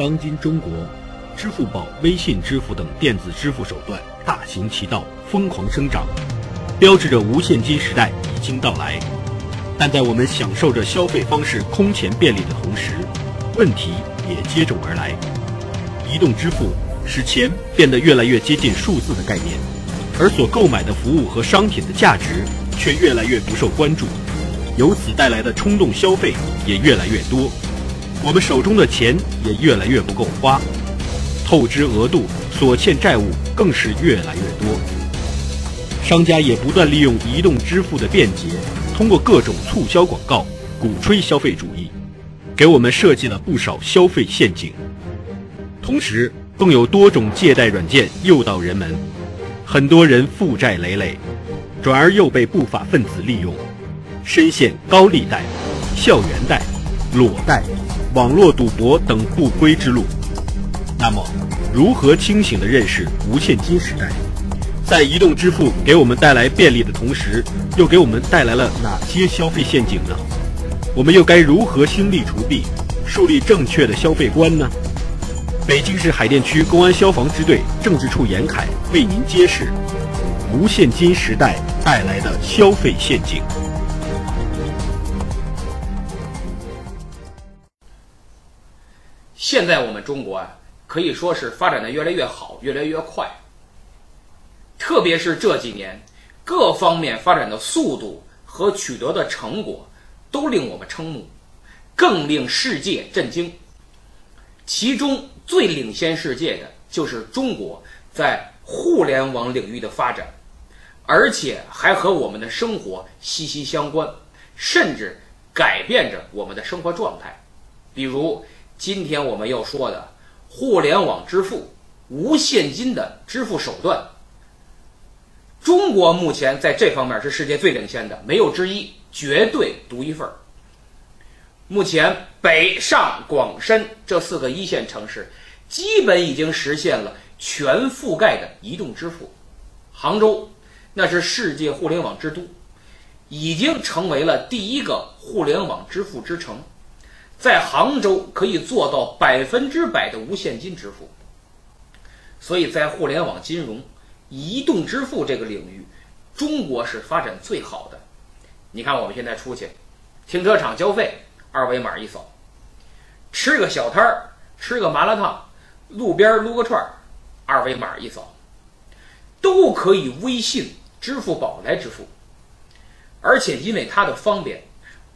当今中国，支付宝、微信支付等电子支付手段大行其道，疯狂生长，标志着无现金时代已经到来。但在我们享受着消费方式空前便利的同时，问题也接踵而来。移动支付使钱变得越来越接近数字的概念，而所购买的服务和商品的价值却越来越不受关注，由此带来的冲动消费也越来越多。我们手中的钱也越来越不够花，透支额度、所欠债务更是越来越多。商家也不断利用移动支付的便捷。通过各种促销广告鼓吹消费主义，给我们设计了不少消费陷阱。同时，更有多种借贷软件诱导人们，很多人负债累累，转而又被不法分子利用，深陷高利贷、校园贷、裸贷、网络赌博等不归之路。那么，如何清醒地认识无现金时代？在移动支付给我们带来便利的同时，又给我们带来了哪些消费陷阱呢？我们又该如何心力除弊，树立正确的消费观呢？北京市海淀区公安消防支队政治处严凯为您揭示无现金时代带来的消费陷阱。现在我们中国啊，可以说是发展的越来越好，越来越快。特别是这几年，各方面发展的速度和取得的成果，都令我们瞠目，更令世界震惊。其中最领先世界的就是中国在互联网领域的发展，而且还和我们的生活息息相关，甚至改变着我们的生活状态。比如今天我们要说的互联网支付、无现金的支付手段。中国目前在这方面是世界最领先的，没有之一，绝对独一份儿。目前，北上广深这四个一线城市基本已经实现了全覆盖的移动支付。杭州，那是世界互联网之都，已经成为了第一个互联网支付之城，在杭州可以做到百分之百的无现金支付。所以在互联网金融。移动支付这个领域，中国是发展最好的。你看，我们现在出去，停车场交费，二维码一扫；吃个小摊儿，吃个麻辣烫，路边撸个串儿，二维码一扫，都可以微信、支付宝来支付。而且因为它的方便，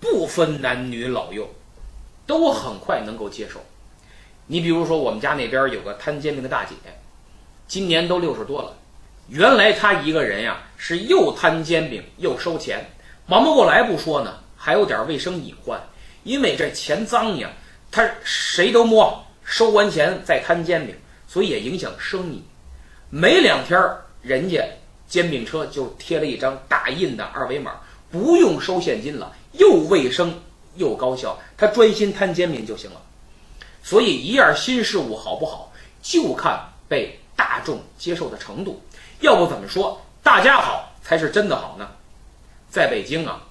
不分男女老幼，都很快能够接受。你比如说，我们家那边有个摊煎饼的大姐，今年都六十多了。原来她一个人呀，是又摊煎饼又收钱，忙不过来不说呢，还有点卫生隐患，因为这钱脏呀，她谁都摸，收完钱再摊煎饼，所以也影响生意。没两天，人家煎饼车就贴了一张大印的二维码，不用收现金了，又卫生又高效，他专心摊煎饼就行了。所以一样新事物好不好，就看被大众接受的程度。要不怎么说大家好才是真的好呢？在北京啊，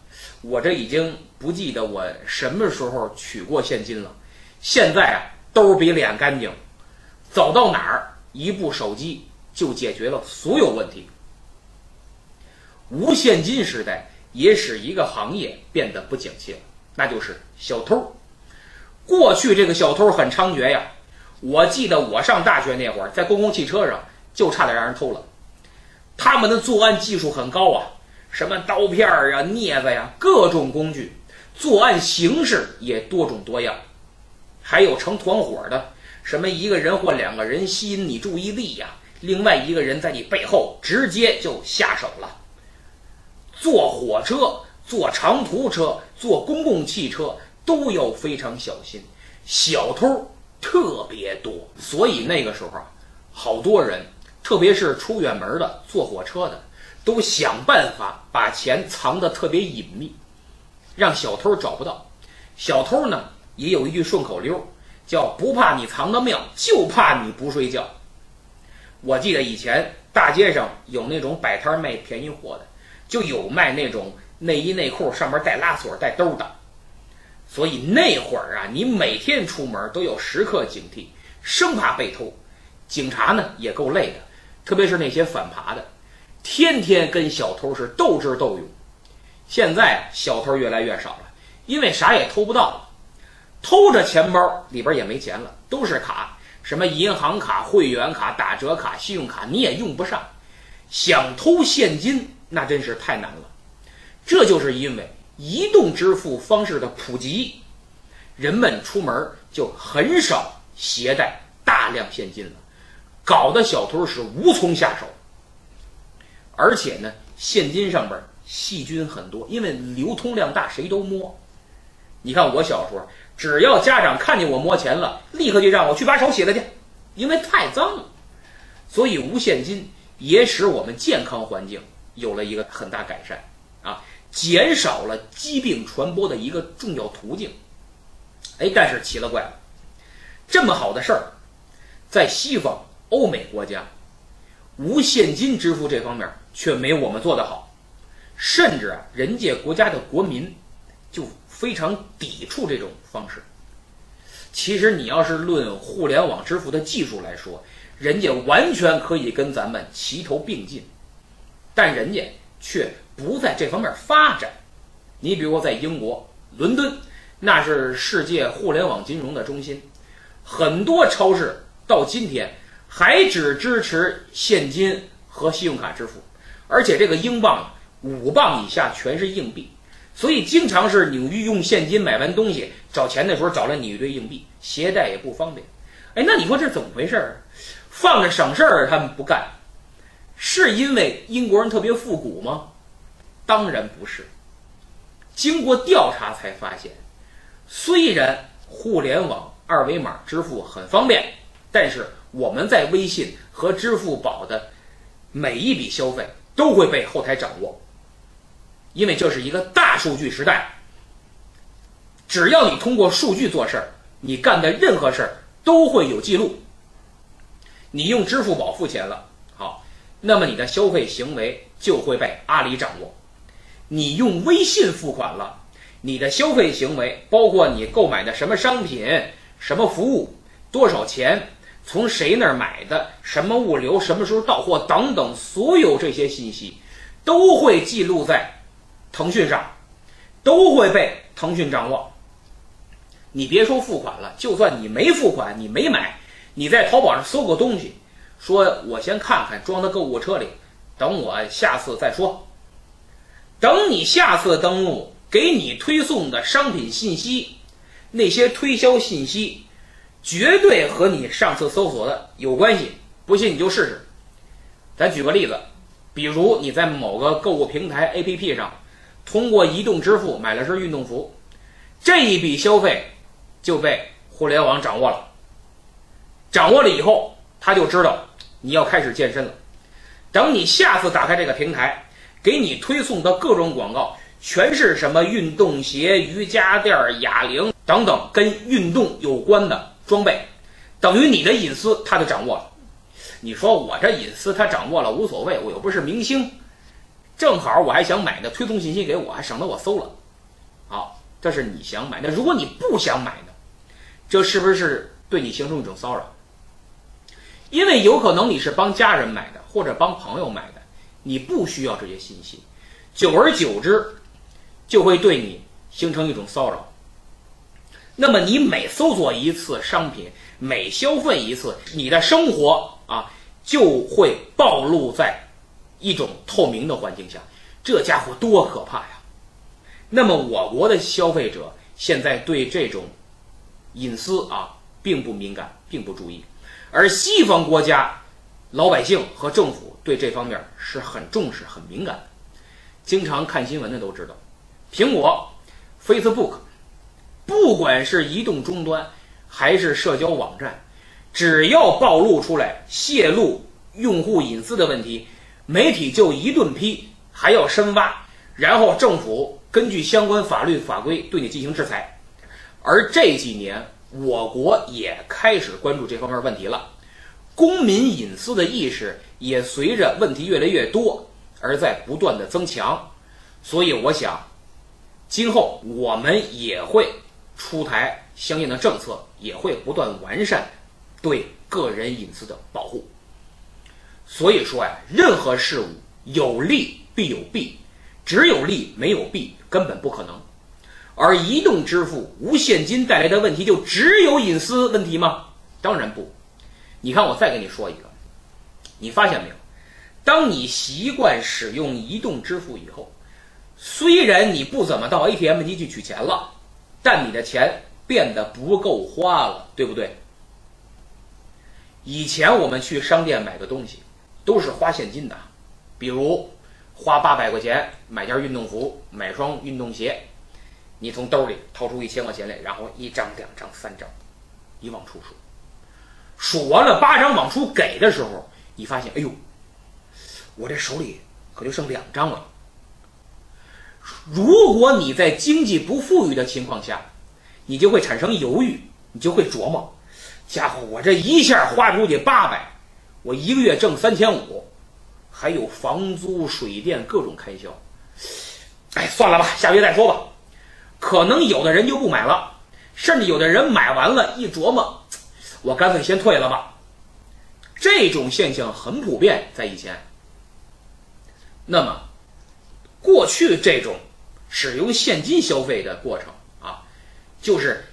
我这已经不记得我什么时候取过现金了。现在啊，兜比脸干净，走到哪儿一部手机就解决了所有问题。无现金时代也使一个行业变得不景气了，那就是小偷。过去这个小偷很猖獗呀，我记得我上大学那会儿，在公共汽车上就差点让人偷了。他们的作案技术很高啊，什么刀片儿啊、镊子呀，各种工具，作案形式也多种多样，还有成团伙的，什么一个人或两个人吸引你注意力呀，另外一个人在你背后直接就下手了。坐火车、坐长途车、坐公共汽车都要非常小心，小偷特别多，所以那个时候啊，好多人。特别是出远门的、坐火车的，都想办法把钱藏得特别隐秘，让小偷找不到。小偷呢，也有一句顺口溜，叫“不怕你藏得妙，就怕你不睡觉”。我记得以前大街上有那种摆摊卖便宜货的，就有卖那种内衣内裤上面带拉锁、带兜的。所以那会儿啊，你每天出门都要时刻警惕，生怕被偷。警察呢也够累的，特别是那些反扒的，天天跟小偷是斗智斗勇。现在小偷越来越少了，因为啥也偷不到了，偷着钱包里边也没钱了，都是卡，什么银行卡、会员卡、打折卡、信用卡你也用不上，想偷现金那真是太难了。这就是因为移动支付方式的普及，人们出门就很少携带大量现金了，搞得小偷是无从下手。而且呢，现金上边细菌很多，因为流通量大，谁都摸。你看我小时候，只要家长看见我摸钱了，立刻就让我去把手洗了去，因为太脏了。所以无现金也使我们健康环境有了一个很大改善，减少了疾病传播的一个重要途径。哎，但是奇了怪了，这么好的事儿，在西方欧美国家，无现金支付这方面却没我们做得好。甚至啊，人家国家的国民就非常抵触这种方式。其实你要是论互联网支付的技术来说，人家完全可以跟咱们齐头并进，但人家却不在这方面发展。你比如在英国伦敦，那是世界互联网金融的中心，很多超市到今天还只支持现金和信用卡支付，而且这个英镑。五磅以下全是硬币，所以经常是你用现金买完东西找钱的时候找了你一堆硬币，携带也不方便。哎，那你说这怎么回事儿？放着省事儿他们不干，是因为英国人特别复古吗？当然不是。经过调查才发现，虽然互联网二维码支付很方便，但是我们在微信和支付宝的每一笔消费都会被后台掌握。因为这是一个大数据时代，只要你通过数据做事儿，你干的任何事儿都会有记录。你用支付宝付钱了，好，那么你的消费行为就会被阿里掌握。你用微信付款了，你的消费行为包括你购买的什么商品、什么服务、多少钱、从谁那儿买的、什么物流、什么时候到货等等，所有这些信息都会记录在。腾讯上都会被腾讯掌握。你别说付款了，就算你没付款，你没买，你在淘宝上搜个东西，说我先看看，装到购物车里，等我下次再说。等你下次登录，给你推送的商品信息，那些推销信息，绝对和你上次搜索的有关系。不信你就试试。咱举个例子，比如你在某个购物平台 APP 上。通过移动支付买了身运动服，这一笔消费就被互联网掌握了。掌握了以后，他就知道你要开始健身了。等你下次打开这个平台，给你推送的各种广告全是什么运动鞋、瑜伽垫、哑铃等等跟运动有关的装备，等于你的隐私他就掌握了。你说我这隐私他掌握了无所谓，我又不是明星。正好我还想买呢，推送信息给我，还省得我搜了。好，这是你想买的。如果你不想买呢，这是不是对你形成一种骚扰？因为有可能你是帮家人买的，或者帮朋友买的，你不需要这些信息，久而久之就会对你形成一种骚扰。那么你每搜索一次商品，每消费一次，你的生活啊就会暴露在。一种透明的环境下，这家伙多可怕呀！那么我国的消费者现在对这种隐私啊并不敏感，并不注意，而西方国家老百姓和政府对这方面是很重视、很敏感的。经常看新闻的都知道，苹果、Facebook，不管是移动终端还是社交网站，只要暴露出来泄露用户隐私的问题。媒体就一顿批，还要深挖，然后政府根据相关法律法规对你进行制裁。而这几年，我国也开始关注这方面问题了，公民隐私的意识也随着问题越来越多而在不断的增强。所以，我想，今后我们也会出台相应的政策，也会不断完善对个人隐私的保护。所以说呀，任何事物有利必有弊，只有利没有弊根本不可能。而移动支付无现金带来的问题就只有隐私问题吗？当然不。你看，我再给你说一个，你发现没有？当你习惯使用移动支付以后，虽然你不怎么到 ATM 机去取钱了，但你的钱变得不够花了，对不对？以前我们去商店买个东西，都是花现金的，比如花八百块钱买件运动服、买双运动鞋，你从兜里掏出一千块钱来，然后一张、两张、三张，你往出数，数完了八张往出给的时候，你发现，哎呦，我这手里可就剩两张了。如果你在经济不富裕的情况下，你就会产生犹豫，你就会琢磨。家伙，我这一下花出去八百，我一个月挣三千五，还有房租、水电各种开销。哎，算了吧，下个月再说吧。可能有的人就不买了，甚至有的人买完了，一琢磨，我干脆先退了吧。这种现象很普遍，在以前。那么，过去这种使用现金消费的过程啊，就是。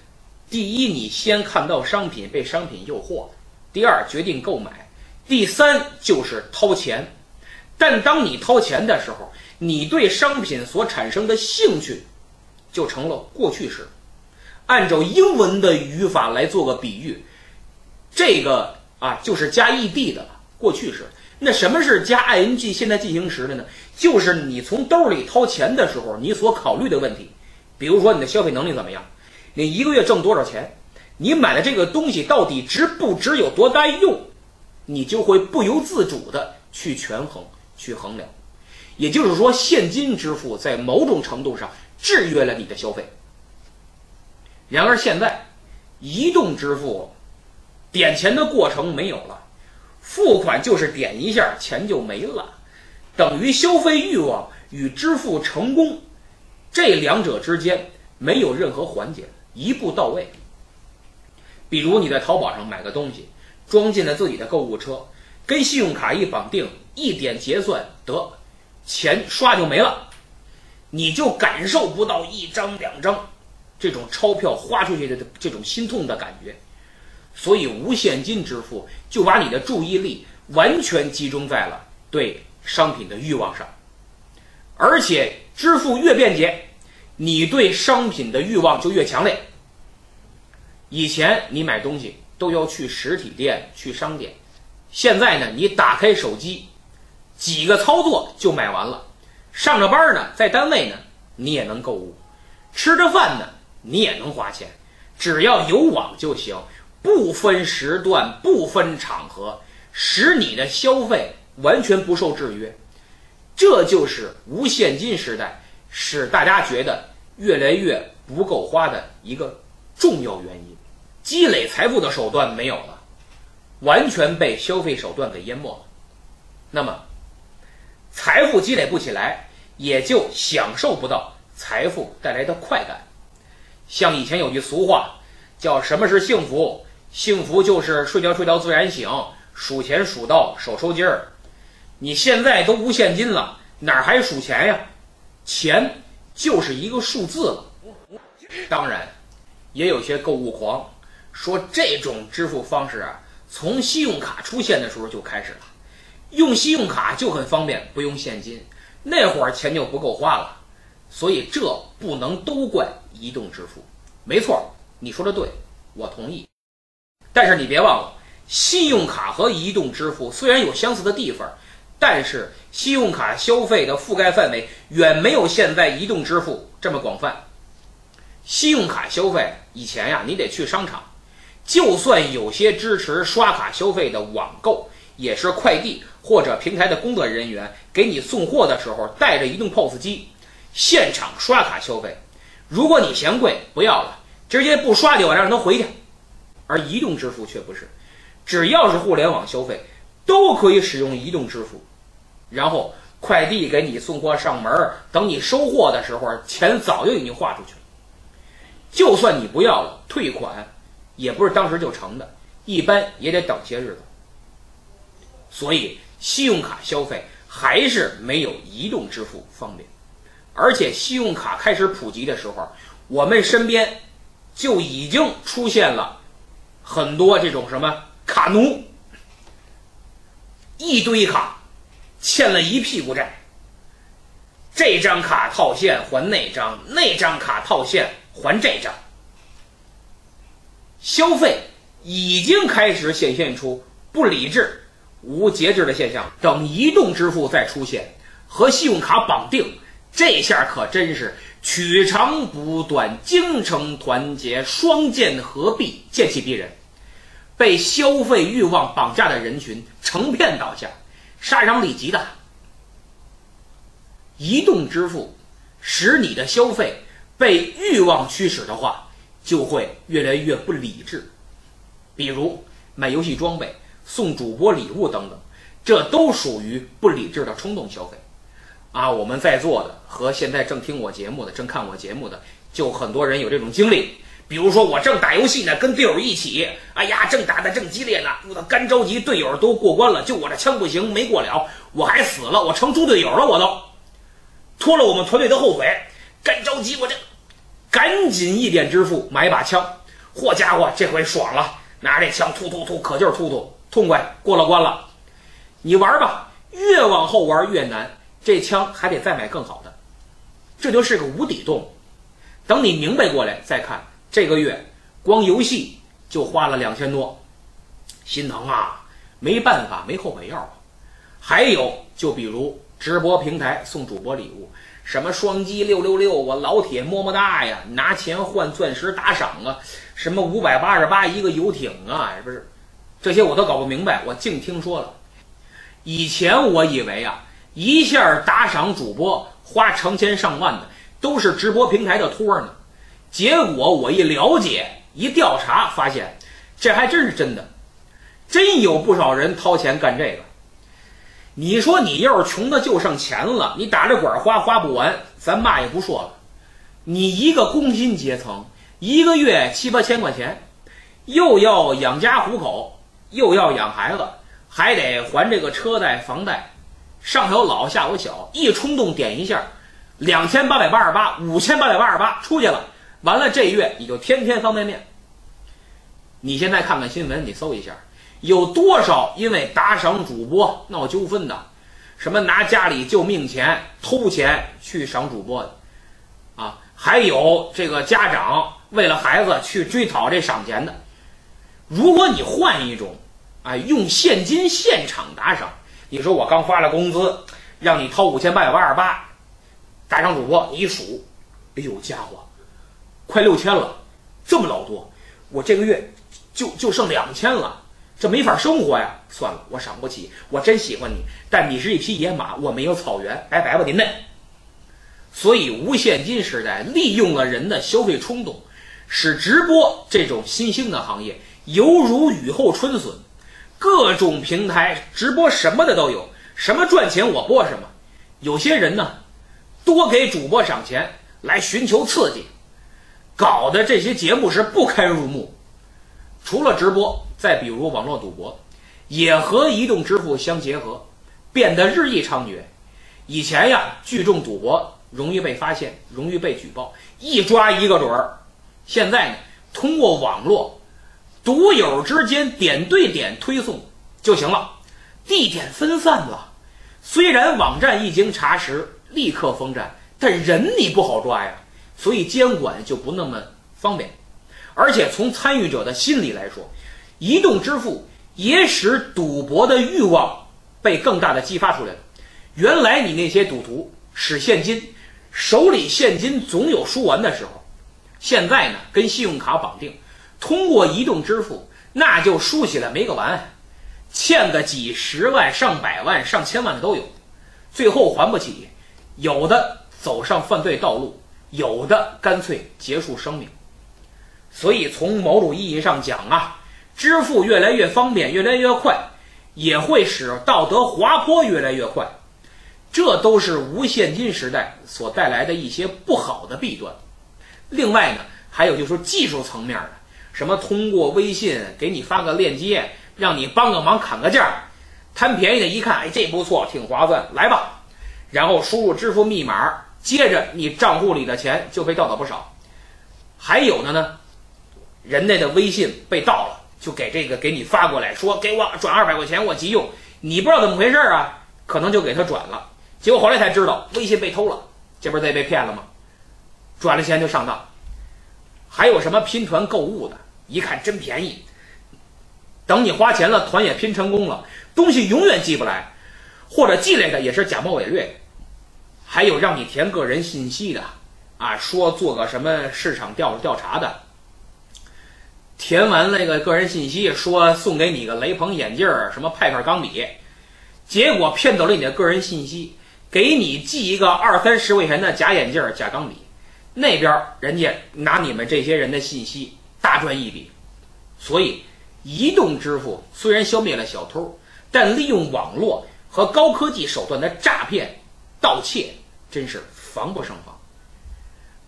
第一，你先看到商品被商品诱惑；第二，决定购买；第三，就是掏钱。但当你掏钱的时候，你对商品所产生的兴趣就成了过去式。按照英文的语法来做个比喻，这个啊就是加 ed 的，过去式。那什么是加 ing 现在进行时的呢？就是你从兜里掏钱的时候，你所考虑的问题，比如说你的消费能力怎么样。你一个月挣多少钱？你买的这个东西到底值不值？有多该用？你就会不由自主的去权衡、去衡量。也就是说，现金支付在某种程度上制约了你的消费。然而现在，移动支付点钱的过程没有了，付款就是点一下，钱就没了，等于消费欲望与支付成功这两者之间没有任何环节。一步到位。比如你在淘宝上买个东西，装进了自己的购物车，跟信用卡一绑定，一点结算得，钱刷就没了，你就感受不到一张两张这种钞票花出去的这种心痛的感觉。所以无现金支付就把你的注意力完全集中在了对商品的欲望上，而且支付越便捷。你对商品的欲望就越强烈。以前你买东西都要去实体店、去商店，现在呢，你打开手机，几个操作就买完了。上着班呢，在单位呢，你也能购物；吃着饭呢，你也能花钱。只要有网就行，不分时段、不分场合，使你的消费完全不受制约。这就是无现金时代，使大家觉得。越来越不够花的一个重要原因，积累财富的手段没有了，完全被消费手段给淹没了。那么，财富积累不起来，也就享受不到财富带来的快感。像以前有句俗话，叫“什么是幸福？幸福就是睡觉睡到自然醒，数钱数到手抽筋儿。”你现在都无现金了，哪还数钱呀？钱。就是一个数字了。当然，也有些购物狂说这种支付方式啊，从信用卡出现的时候就开始了，用信用卡就很方便，不用现金，那会儿钱就不够花了。所以这不能都怪移动支付。没错，你说的对，我同意。但是你别忘了，信用卡和移动支付虽然有相似的地方。但是信用卡消费的覆盖范围远没有现在移动支付这么广泛。信用卡消费以前呀，你得去商场，就算有些支持刷卡消费的网购，也是快递或者平台的工作人员给你送货的时候带着移动 POS 机，现场刷卡消费。如果你嫌贵，不要了，直接不刷就完，让他回去。而移动支付却不是，只要是互联网消费，都可以使用移动支付。然后快递给你送货上门，等你收货的时候，钱早就已经花出去了。就算你不要了，退款也不是当时就成的，一般也得等些日子。所以，信用卡消费还是没有移动支付方便。而且，信用卡开始普及的时候，我们身边就已经出现了很多这种什么卡奴，一堆卡，欠了一屁股债。这张卡套现还那张，那张卡套现还这张，消费已经开始显现出不理智、无节制的现象。等移动支付再出现，和信用卡绑定，这下可真是取长补短、精诚团结、双剑合璧、剑气逼人。被消费欲望绑架的人群成片倒下，杀伤力极大。移动支付使你的消费被欲望驱使的话，就会越来越不理智。比如买游戏装备、送主播礼物等等，这都属于不理智的冲动消费。啊，我们在座的和现在正听我节目的、正看我节目的，就很多人有这种经历。比如说，我正打游戏呢，跟队友一起，哎呀，正打的正激烈呢，我干着急，队友都过关了，就我这枪不行，没过了，我还死了，我成猪队友了，我都。拖了我们团队的后腿，干着急，我这赶紧一点支付买把枪。嚯家伙，这回爽了，拿着这枪突突突，可劲儿突突，痛快过了关了。你玩吧，越往后玩越难，这枪还得再买更好的，这就是个无底洞。等你明白过来再看，这个月光游戏就花了两千多，心疼啊！没办法，没后悔药啊。还有，就比如。直播平台送主播礼物，什么双击六六六啊，老铁么么哒呀，拿钱换钻石打赏啊，什么五百八十八一个游艇啊，不是，这些我都搞不明白，我净听说了。以前我以为啊，一下打赏主播花成千上万的都是直播平台的托呢，结果我一了解一调查，发现这还真是真的，真有不少人掏钱干这个。你说你要是穷的就剩钱了，你打着管花花不完，咱嘛也不说了。你一个工薪阶层，一个月七八千块钱，又要养家糊口，又要养孩子，还得还这个车贷、房贷，上有老下有小，一冲动点一下，两千八百八十八、五千八百八十八出去了，完了这月你就天天方便面。你现在看看新闻，你搜一下。有多少因为打赏主播闹纠纷的？什么拿家里救命钱、偷钱去赏主播的？啊，还有这个家长为了孩子去追讨这赏钱的。如果你换一种，啊，用现金现场打赏，你说我刚发了工资，让你掏五千八百八十八，打赏主播，你数，哎呦家伙，快六千了，这么老多，我这个月就就剩两千了。这没法生活呀！算了，我赏不起。我真喜欢你，但你是一匹野马，我没有草原，拜拜吧您嘞。所以，无现金时代利用了人的消费冲动，使直播这种新兴的行业犹如雨后春笋，各种平台直播什么的都有，什么赚钱我播什么。有些人呢，多给主播赏钱来寻求刺激，搞得这些节目是不堪入目。除了直播。再比如网络赌博，也和移动支付相结合，变得日益猖獗。以前呀，聚众赌博容易被发现，容易被举报，一抓一个准儿。现在呢，通过网络，赌友之间点对点推送就行了，地点分散了。虽然网站一经查实立刻封站，但人你不好抓呀，所以监管就不那么方便。而且从参与者的心理来说，移动支付也使赌博的欲望被更大的激发出来了。原来你那些赌徒使现金，手里现金总有输完的时候。现在呢，跟信用卡绑定，通过移动支付，那就输起来没个完，欠个几十万、上百万、上千万的都有，最后还不起，有的走上犯罪道路，有的干脆结束生命。所以从某种意义上讲啊。支付越来越方便，越来越快，也会使道德滑坡越来越快，这都是无现金时代所带来的一些不好的弊端。另外呢，还有就是技术层面的，什么通过微信给你发个链接，让你帮个忙砍个价，贪便宜的一看，哎，这不错，挺划算，来吧，然后输入支付密码，接着你账户里的钱就被盗走不少。还有的呢，人家的微信被盗了，就给这个给你发过来，说给我转二百块钱，我急用，你不知道怎么回事啊，可能就给他转了，结果后来才知道微信被偷了，这不是在被骗了吗？转了钱就上当。还有什么拼团购物的，一看真便宜，等你花钱了，团也拼成功了，东西永远寄不来，或者寄来的也是假冒伪劣。还有让你填个人信息的，啊，说做个什么市场调调查的，填完那个个人信息，说送给你个雷朋眼镜儿，什么派克钢笔，结果骗走了你的个人信息，给你寄一个二三十块钱的假眼镜儿、假钢笔。那边人家拿你们这些人的信息大赚一笔，所以移动支付虽然消灭了小偷，但利用网络和高科技手段的诈骗、盗窃真是防不胜防，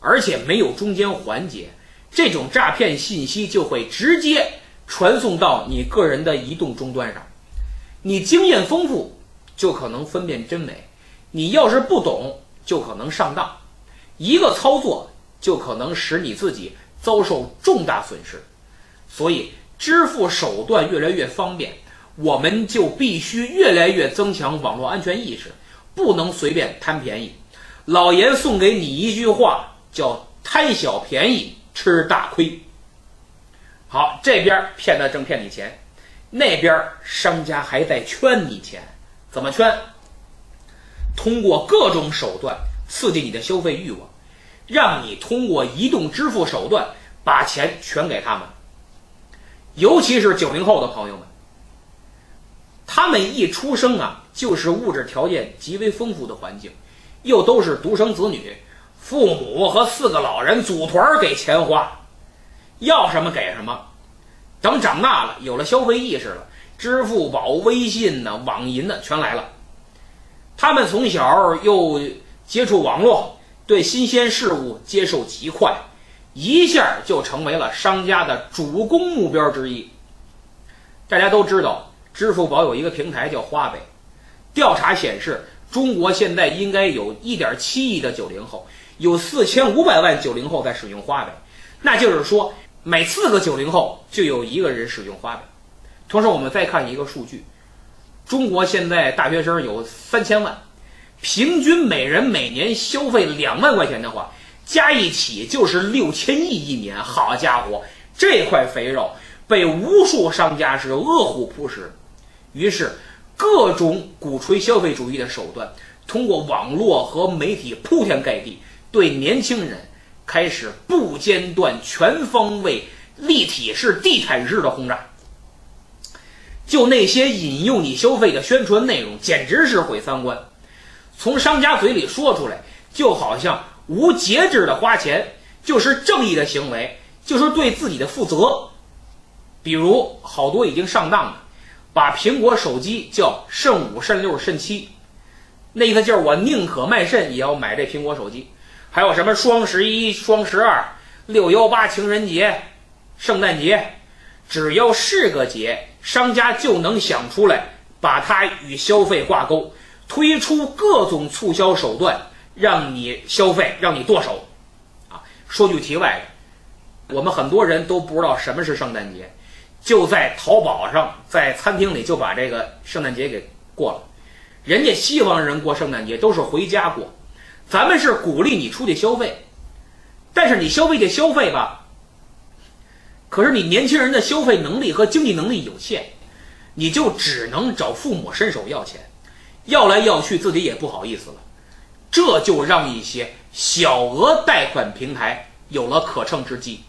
而且没有中间环节，这种诈骗信息就会直接传送到你个人的移动终端上。你经验丰富，就可能分辨真伪；你要是不懂，就可能上当。一个操作就可能使你自己遭受重大损失，所以支付手段越来越方便，我们就必须越来越增强网络安全意识，不能随便贪便宜。老严送给你一句话，叫“贪小便宜吃大亏”。好，这边骗子正骗你钱，那边商家还在圈你钱，怎么圈？通过各种手段刺激你的消费欲望。让你通过移动支付手段把钱全给他们，尤其是九零后的朋友们，他们一出生啊，就是物质条件极为丰富的环境，又都是独生子女，父母和四个老人组团给钱花，要什么给什么。等长大了，有了消费意识了，支付宝、微信呢、网银呢，全来了。他们从小又接触网络。对新鲜事物接受极快，一下就成为了商家的主攻目标之一。大家都知道，支付宝有一个平台叫花呗。调查显示，中国现在应该有一点七亿的九零后，有四千五百万九零后在使用花呗。那就是说，每四个九零后就有一个人使用花呗。同时，我们再看一个数据：中国现在大学生有三千万。平均每人每年消费两万块钱的话，加一起就是六千亿一年。好家伙，这块肥肉被无数商家是饿虎扑食。于是，各种鼓吹消费主义的手段，通过网络和媒体铺天盖地，对年轻人开始不间断、全方位、立体式、地毯式的轰炸。就那些引诱你消费的宣传内容，简直是毁三观。从商家嘴里说出来，就好像无节制的花钱就是正义的行为，就是对自己的负责。比如好多已经上当的，把苹果手机叫肾五、肾六、肾七，那意思就是我宁可卖肾也要买这苹果手机。还有什么双十一、双十二、六幺八情人节、圣诞节，只要是个节，商家就能想出来把它与消费挂钩。推出各种促销手段，让你消费，让你剁手，啊！说句题外的，我们很多人都不知道什么是圣诞节，就在淘宝上，在餐厅里就把这个圣诞节给过了。人家西方人过圣诞节都是回家过，咱们是鼓励你出去消费，但是你消费就消费吧，可是你年轻人的消费能力和经济能力有限，你就只能找父母伸手要钱。要来要去，自己也不好意思了，这就让一些小额贷款平台有了可乘之机，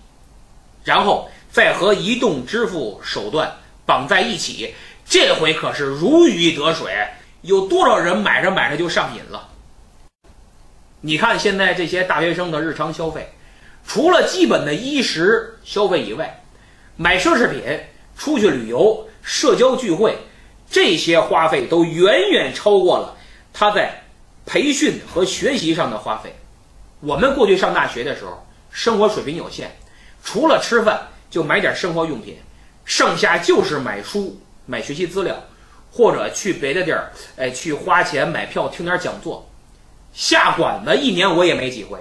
然后再和移动支付手段绑在一起，这回可是如鱼得水，有多少人买着买着就上瘾了？你看现在这些大学生的日常消费，除了基本的衣食消费以外，买奢侈品、出去旅游、社交聚会。这些花费都远远超过了他在培训和学习上的花费。我们过去上大学的时候，生活水平有限，除了吃饭就买点生活用品，剩下就是买书、买学习资料，或者去别的地儿，哎，去花钱买票听点讲座。下馆子一年我也没几回，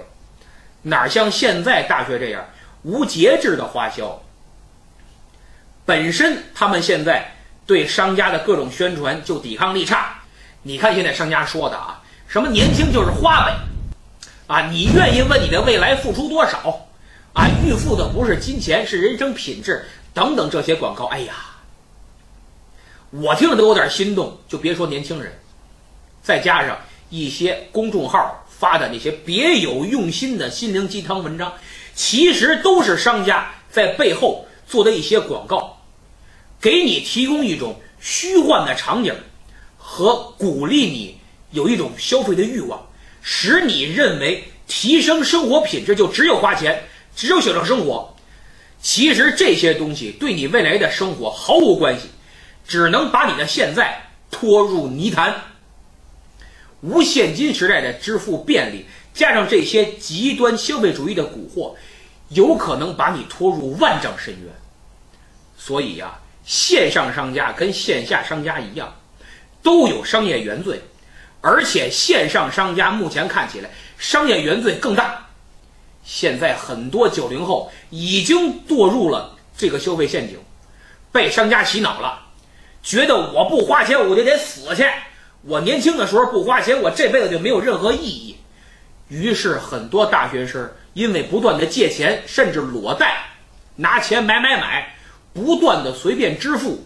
哪像现在大学这样无节制的花销。本身他们现在对商家的各种宣传就抵抗力差。你看现在商家说的啊，什么年轻就是花呗，啊，你愿意为你的未来付出多少？啊，预付的不是金钱，是人生品质等等这些广告。哎呀，我听着都有点心动，就别说年轻人，再加上一些公众号发的那些别有用心的心灵鸡汤文章，其实都是商家在背后做的一些广告，给你提供一种虚幻的场景。和鼓励你有一种消费的欲望，使你认为提升生活品质就只有花钱，只有享受生活。其实这些东西对你未来的生活毫无关系，只能把你的现在拖入泥潭。无现金时代的支付便利，加上这些极端消费主义的蛊惑，有可能把你拖入万丈深渊。所以呀，线上商家跟线下商家一样。都有商业原罪，而且线上商家目前看起来商业原罪更大。现在很多九零后已经堕入了这个消费陷阱，被商家洗脑了，觉得我不花钱我就得死去。我年轻的时候不花钱，我这辈子就没有任何意义。于是很多大学生因为不断的借钱，甚至裸贷，拿钱买买买，不断的随便支付，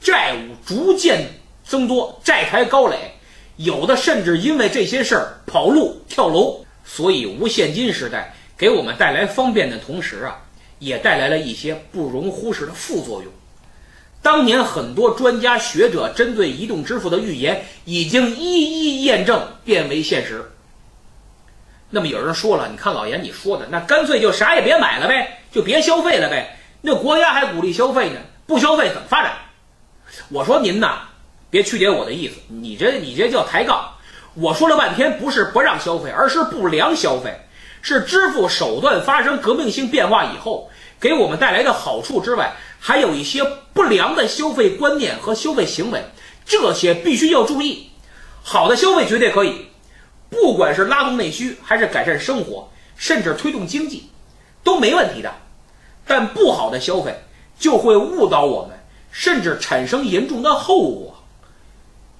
债务逐渐。增多，债台高垒，有的甚至因为这些事儿跑路、跳楼。所以，无现金时代给我们带来方便的同时啊，也带来了一些不容忽视的副作用。当年很多专家学者针对移动支付的预言，已经一一验证，变为现实。那么有人说了，你看老严你说的，那干脆就啥也别买了呗，就别消费了呗。那国家还鼓励消费呢，不消费怎么发展？我说您呐。别曲解我的意思，你这你这叫抬杠。我说了半天，不是不让消费，而是不良消费，是支付手段发生革命性变化以后给我们带来的好处之外，还有一些不良的消费观念和消费行为，这些必须要注意。好的消费绝对可以，不管是拉动内需，还是改善生活，甚至推动经济，都没问题的。但不好的消费就会误导我们，甚至产生严重的后果。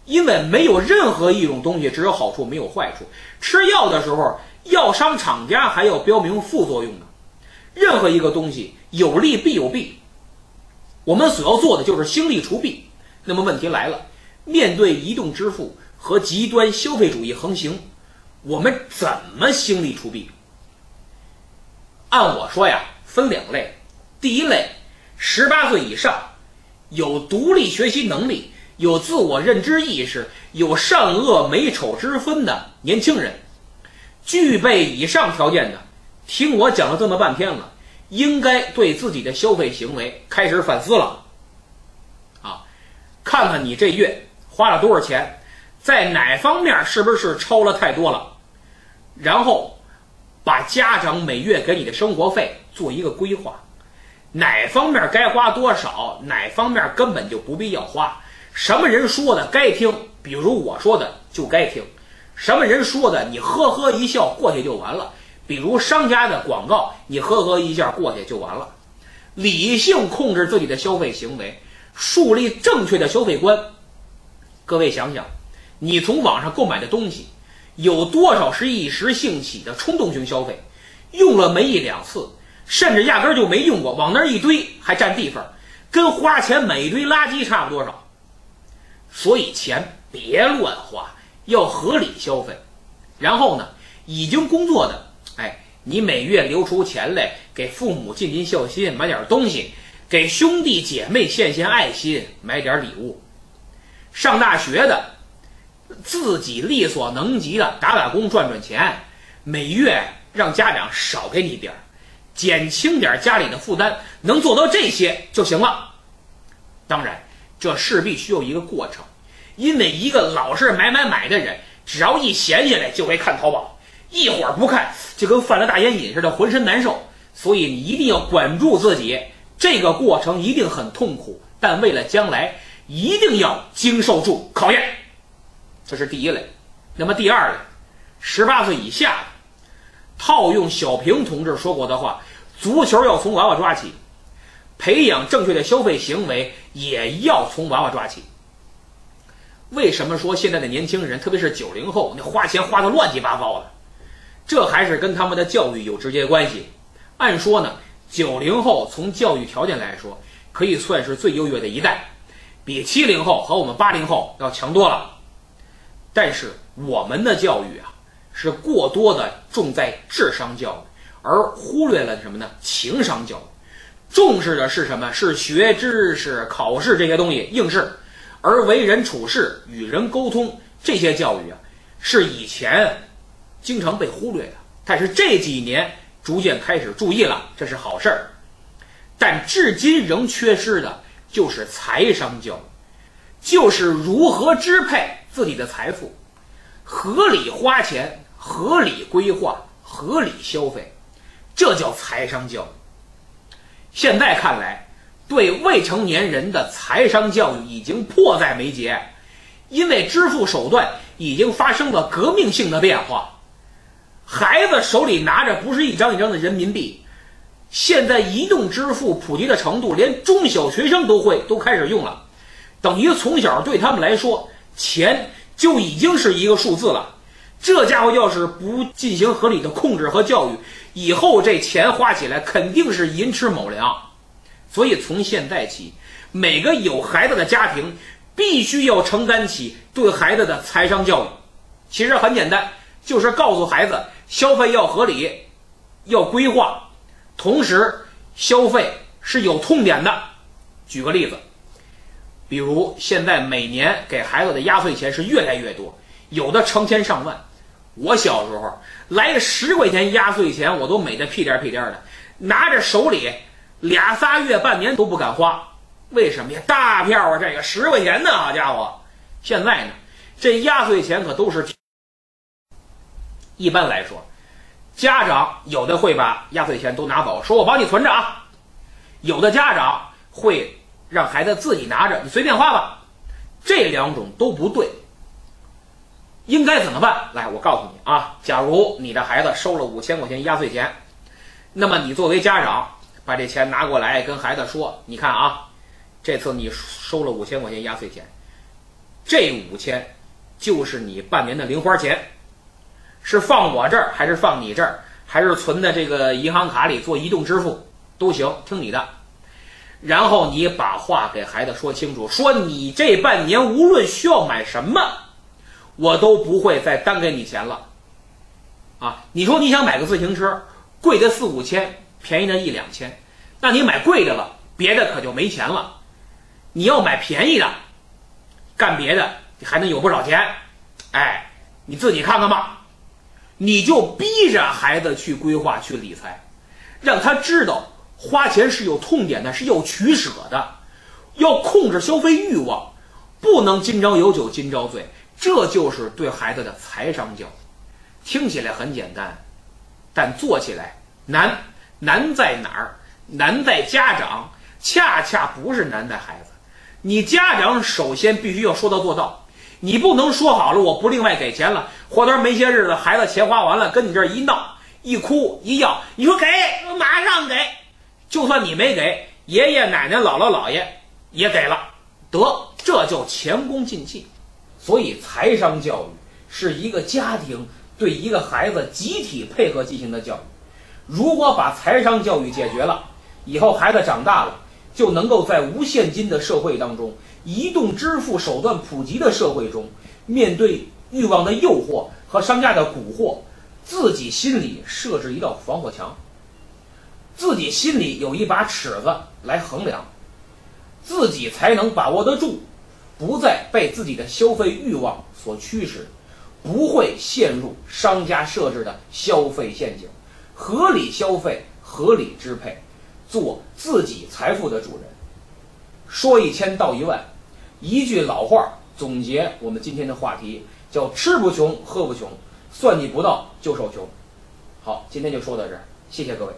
因为没有任何一种东西只有好处没有坏处。吃药的时候，药商厂家还要标明副作用呢。任何一个东西有利必有弊，我们所要做的就是兴利除弊。那么问题来了，面对移动支付和极端消费主义横行，我们怎么兴利除弊？按我说呀，分两类。第一类，十八岁以上，有独立学习能力。有自我认知意识、有善恶美丑之分的年轻人，具备以上条件的，听我讲了这么半天了，应该对自己的消费行为开始反思了。啊，看看你这月花了多少钱，在哪方面是不是超了太多了，然后把家长每月给你的生活费做一个规划，哪方面该花多少，哪方面根本就不必要花。什么人说的该听，比如我说的就该听；什么人说的你呵呵一笑过去就完了，比如商家的广告，你呵呵一下过去就完了。理性控制自己的消费行为，树立正确的消费观。各位想想，你从网上购买的东西，有多少是一时兴起的冲动型消费？用了没一两次，甚至压根就没用过，往那儿一堆还占地方，跟花钱买一堆垃圾差不多少。所以钱别乱花，要合理消费。然后呢，已经工作的，哎，你每月留出钱来给父母尽尽孝心，买点东西，给兄弟姐妹献献爱心，买点礼物。上大学的，自己力所能及的打打工赚赚钱，每月让家长少给你点儿，减轻点家里的负担，能做到这些就行了。当然。这势必需要一个过程，因为一个老是买买买的人，只要一闲下来就会看淘宝，一会儿不看就跟犯了大烟瘾似的，浑身难受。所以你一定要管住自己，这个过程一定很痛苦，但为了将来一定要经受住考验。这是第一类。那么第二类，十八岁以下的，套用小平同志说过的话，足球要从娃娃抓起，培养正确的消费行为也要从娃娃抓起。为什么说现在的年轻人，特别是九零后，那花钱花的乱七八糟的？这还是跟他们的教育有直接关系。按说呢，九零后从教育条件来说，可以算是最优越的一代，比七零后和我们八零后要强多了。但是我们的教育啊，是过多的重在智商教育，而忽略了什么呢？情商教育，重视的是什么？是学知识、考试这些东西应试，而为人处事、与人沟通这些教育啊，是以前经常被忽略的。但是这几年逐渐开始注意了，这是好事儿。但至今仍缺失的就是财商教育，就是如何支配。自己的财富，合理花钱，合理规划，合理消费，这叫财商教育。现在看来，对未成年人的财商教育已经迫在眉睫，因为支付手段已经发生了革命性的变化。孩子手里拿着不是一张一张的人民币，现在移动支付普及的程度，连中小学生都会都开始用了，等于从小对他们来说。钱就已经是一个数字了，这家伙要是不进行合理的控制和教育，以后这钱花起来肯定是寅吃卯粮。所以从现在起，每个有孩子的家庭必须要承担起对孩子的财商教育。其实很简单，就是告诉孩子消费要合理，要规划，同时消费是有痛点的。举个例子。比如现在每年给孩子的压岁钱是越来越多，有的成千上万。我小时候来个十块钱压岁钱，我都美得屁颠屁颠的，拿着手里俩仨月半年都不敢花。为什么呀？大票啊，这个十块钱呢，好家伙！现在呢，这压岁钱可都是。一般来说，家长有的会把压岁钱都拿走，说我帮你存着啊。有的家长会。让孩子自己拿着，你随便花吧，这两种都不对。应该怎么办？来，我告诉你啊，假如你的孩子收了五千块钱压岁钱，那么你作为家长，把这钱拿过来跟孩子说：“你看啊，这次你收了五千块钱压岁钱，这五千就是你半年的零花钱，是放我这儿，还是放你这儿，还是存在这个银行卡里做移动支付都行，听你的。”然后你把话给孩子说清楚，说你这半年无论需要买什么，我都不会再单给你钱了。啊，你说你想买个自行车，贵的四五千，便宜的一两千，那你买贵的了，别的可就没钱了。你要买便宜的，干别的你还能有不少钱。哎，你自己看看吧。你就逼着孩子去规划、去理财，让他知道。花钱是有痛点的，是要取舍的，要控制消费欲望，不能今朝有酒今朝醉，这就是对孩子的财商教育。听起来很简单，但做起来难。难在哪儿？难在家长，恰恰不是难在孩子。你家长首先必须要说到做到，你不能说好了我不另外给钱了，或者没些日子孩子钱花完了，跟你这儿一闹一哭一要，你说给马上给。就算你没给爷爷奶奶姥姥姥爷也给了，得这叫前功尽弃。所以财商教育是一个家庭对一个孩子集体配合进行的教育。如果把财商教育解决了，以后孩子长大了就能够在无现金的社会当中，移动支付手段普及的社会中，面对欲望的诱惑和商家的蛊惑，自己心里设置一道防火墙。自己心里有一把尺子来衡量，自己才能把握得住，不再被自己的消费欲望所驱使，不会陷入商家设置的消费陷阱，合理消费，合理支配，做自己财富的主人。说一千道一万，一句老话总结我们今天的话题，叫吃不穷，喝不穷，算计不到就受穷。好，今天就说到这儿，谢谢各位。